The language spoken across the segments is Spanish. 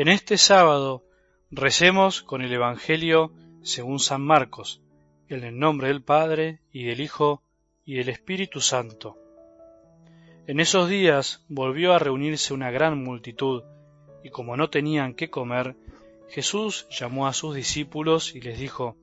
En este sábado recemos con el Evangelio según San Marcos, en el nombre del Padre y del Hijo y del Espíritu Santo. En esos días volvió a reunirse una gran multitud, y como no tenían qué comer, Jesús llamó a sus discípulos y les dijo,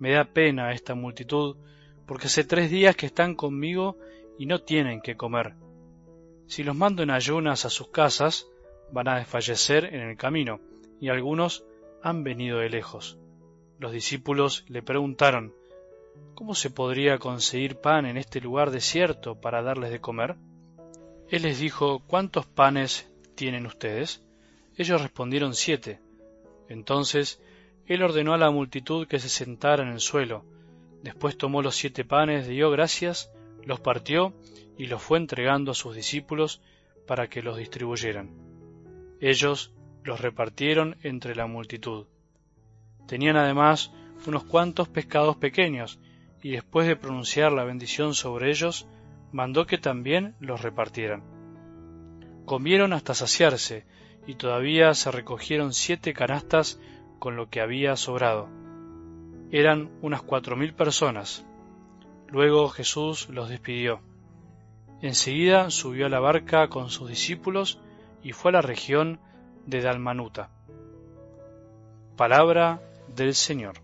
Me da pena esta multitud, porque hace tres días que están conmigo y no tienen qué comer. Si los mando en ayunas a sus casas, van a desfallecer en el camino, y algunos han venido de lejos. Los discípulos le preguntaron, ¿Cómo se podría conseguir pan en este lugar desierto para darles de comer? Él les dijo, ¿cuántos panes tienen ustedes? Ellos respondieron siete. Entonces él ordenó a la multitud que se sentara en el suelo. Después tomó los siete panes, dio gracias, los partió y los fue entregando a sus discípulos para que los distribuyeran. Ellos los repartieron entre la multitud. Tenían además unos cuantos pescados pequeños, y después de pronunciar la bendición sobre ellos, mandó que también los repartieran. Comieron hasta saciarse, y todavía se recogieron siete canastas con lo que había sobrado. Eran unas cuatro mil personas. Luego Jesús los despidió. Enseguida subió a la barca con sus discípulos y fue a la región de Dalmanuta. Palabra del Señor.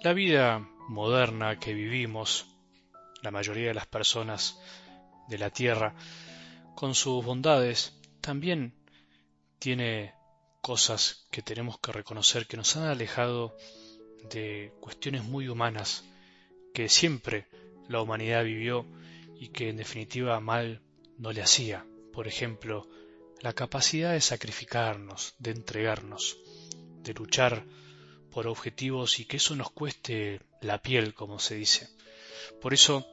La vida moderna que vivimos, la mayoría de las personas de la Tierra, con sus bondades, también tiene cosas que tenemos que reconocer que nos han alejado de cuestiones muy humanas que siempre la humanidad vivió y que en definitiva mal no le hacía. Por ejemplo, la capacidad de sacrificarnos, de entregarnos, de luchar por objetivos y que eso nos cueste la piel, como se dice. Por eso,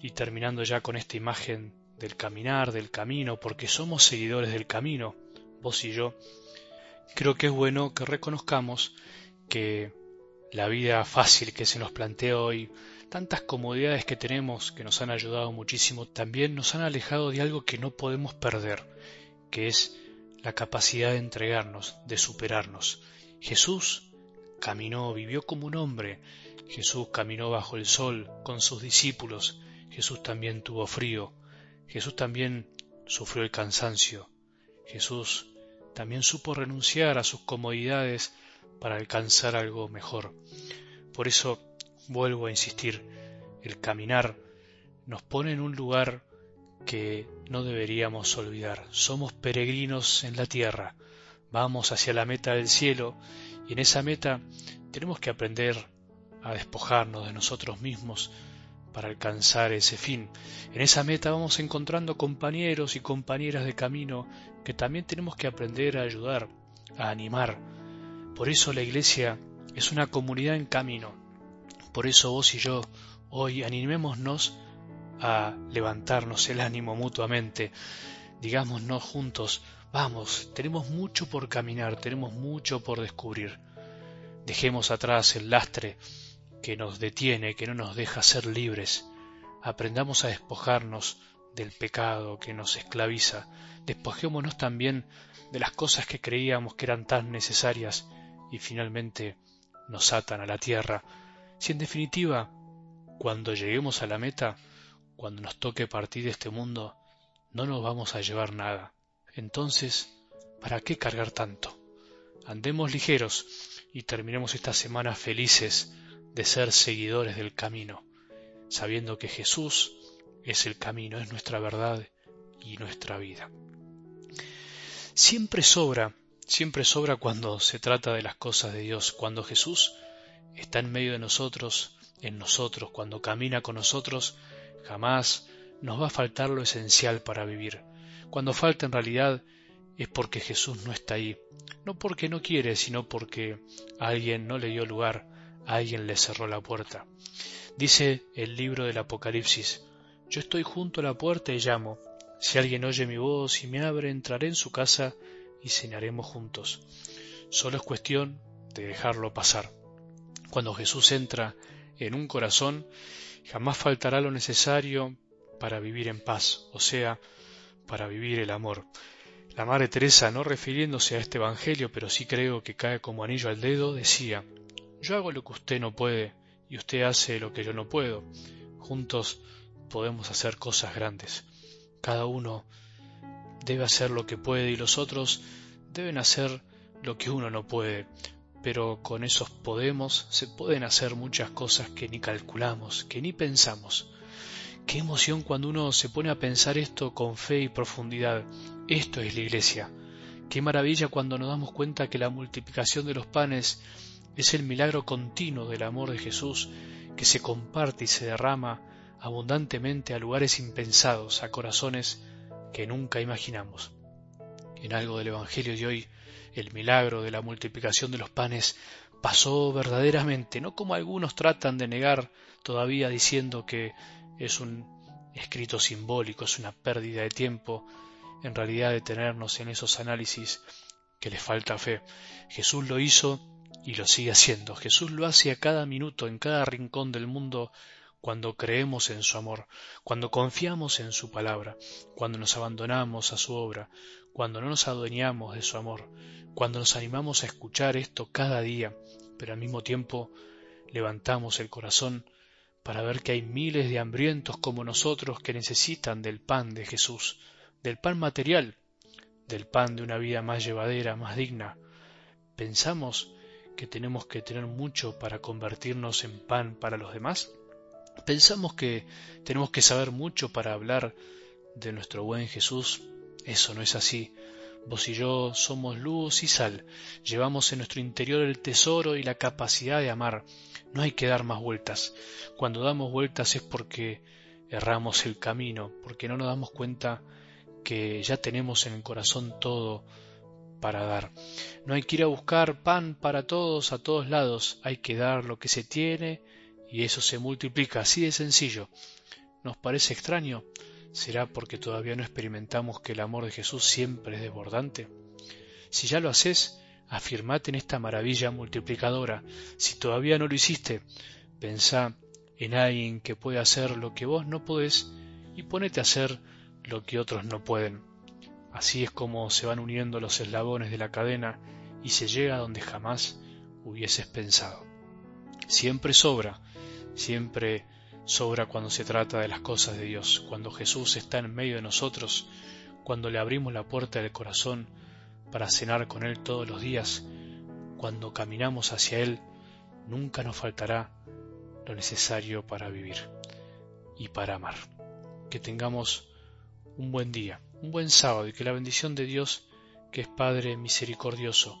y terminando ya con esta imagen del caminar, del camino, porque somos seguidores del camino, vos y yo, creo que es bueno que reconozcamos que la vida fácil que se nos plantea hoy, tantas comodidades que tenemos que nos han ayudado muchísimo, también nos han alejado de algo que no podemos perder, que es la capacidad de entregarnos, de superarnos. Jesús caminó, vivió como un hombre. Jesús caminó bajo el sol con sus discípulos. Jesús también tuvo frío. Jesús también sufrió el cansancio. Jesús también supo renunciar a sus comodidades para alcanzar algo mejor. Por eso vuelvo a insistir, el caminar nos pone en un lugar que no deberíamos olvidar. Somos peregrinos en la tierra, vamos hacia la meta del cielo y en esa meta tenemos que aprender a despojarnos de nosotros mismos para alcanzar ese fin. En esa meta vamos encontrando compañeros y compañeras de camino que también tenemos que aprender a ayudar, a animar. Por eso la iglesia es una comunidad en camino. Por eso vos y yo hoy animémonos a levantarnos el ánimo mutuamente. Digámonos juntos, Vamos, tenemos mucho por caminar, tenemos mucho por descubrir. Dejemos atrás el lastre que nos detiene, que no nos deja ser libres. Aprendamos a despojarnos del pecado que nos esclaviza. Despojémonos también de las cosas que creíamos que eran tan necesarias y finalmente nos atan a la tierra. Si en definitiva, cuando lleguemos a la meta, cuando nos toque partir de este mundo, no nos vamos a llevar nada. Entonces, ¿para qué cargar tanto? Andemos ligeros y terminemos esta semana felices de ser seguidores del camino, sabiendo que Jesús es el camino, es nuestra verdad y nuestra vida. Siempre sobra, siempre sobra cuando se trata de las cosas de Dios, cuando Jesús está en medio de nosotros, en nosotros, cuando camina con nosotros, jamás nos va a faltar lo esencial para vivir. Cuando falta en realidad es porque Jesús no está ahí, no porque no quiere, sino porque alguien no le dio lugar, alguien le cerró la puerta. Dice el libro del Apocalipsis, yo estoy junto a la puerta y llamo, si alguien oye mi voz y me abre, entraré en su casa y cenaremos juntos. Solo es cuestión de dejarlo pasar. Cuando Jesús entra en un corazón, jamás faltará lo necesario para vivir en paz, o sea, para vivir el amor. La Madre Teresa, no refiriéndose a este Evangelio, pero sí creo que cae como anillo al dedo, decía, yo hago lo que usted no puede y usted hace lo que yo no puedo. Juntos podemos hacer cosas grandes. Cada uno debe hacer lo que puede y los otros deben hacer lo que uno no puede. Pero con esos podemos se pueden hacer muchas cosas que ni calculamos, que ni pensamos. Qué emoción cuando uno se pone a pensar esto con fe y profundidad. Esto es la iglesia. Qué maravilla cuando nos damos cuenta que la multiplicación de los panes es el milagro continuo del amor de Jesús que se comparte y se derrama abundantemente a lugares impensados, a corazones que nunca imaginamos. En algo del Evangelio de hoy, el milagro de la multiplicación de los panes pasó verdaderamente, no como algunos tratan de negar todavía diciendo que es un escrito simbólico, es una pérdida de tiempo, en realidad detenernos en esos análisis que les falta fe. Jesús lo hizo y lo sigue haciendo. Jesús lo hace a cada minuto, en cada rincón del mundo, cuando creemos en su amor, cuando confiamos en su palabra, cuando nos abandonamos a su obra, cuando no nos adueñamos de su amor, cuando nos animamos a escuchar esto cada día, pero al mismo tiempo levantamos el corazón para ver que hay miles de hambrientos como nosotros que necesitan del pan de Jesús, del pan material, del pan de una vida más llevadera, más digna. Pensamos que tenemos que tener mucho para convertirnos en pan para los demás. Pensamos que tenemos que saber mucho para hablar de nuestro buen Jesús. Eso no es así. Vos y yo somos luz y sal. Llevamos en nuestro interior el tesoro y la capacidad de amar. No hay que dar más vueltas. Cuando damos vueltas es porque erramos el camino, porque no nos damos cuenta que ya tenemos en el corazón todo para dar. No hay que ir a buscar pan para todos a todos lados, hay que dar lo que se tiene y eso se multiplica, así de sencillo. ¿Nos parece extraño? ¿Será porque todavía no experimentamos que el amor de Jesús siempre es desbordante? Si ya lo haces, afirmate en esta maravilla multiplicadora. Si todavía no lo hiciste, pensá en alguien que puede hacer lo que vos no podés y ponete a hacer lo que otros no pueden. Así es como se van uniendo los eslabones de la cadena y se llega a donde jamás hubieses pensado. Siempre sobra, siempre sobra cuando se trata de las cosas de Dios, cuando Jesús está en medio de nosotros, cuando le abrimos la puerta del corazón para cenar con Él todos los días, cuando caminamos hacia Él, nunca nos faltará lo necesario para vivir y para amar. Que tengamos un buen día un buen sábado y que la bendición de Dios, que es Padre misericordioso,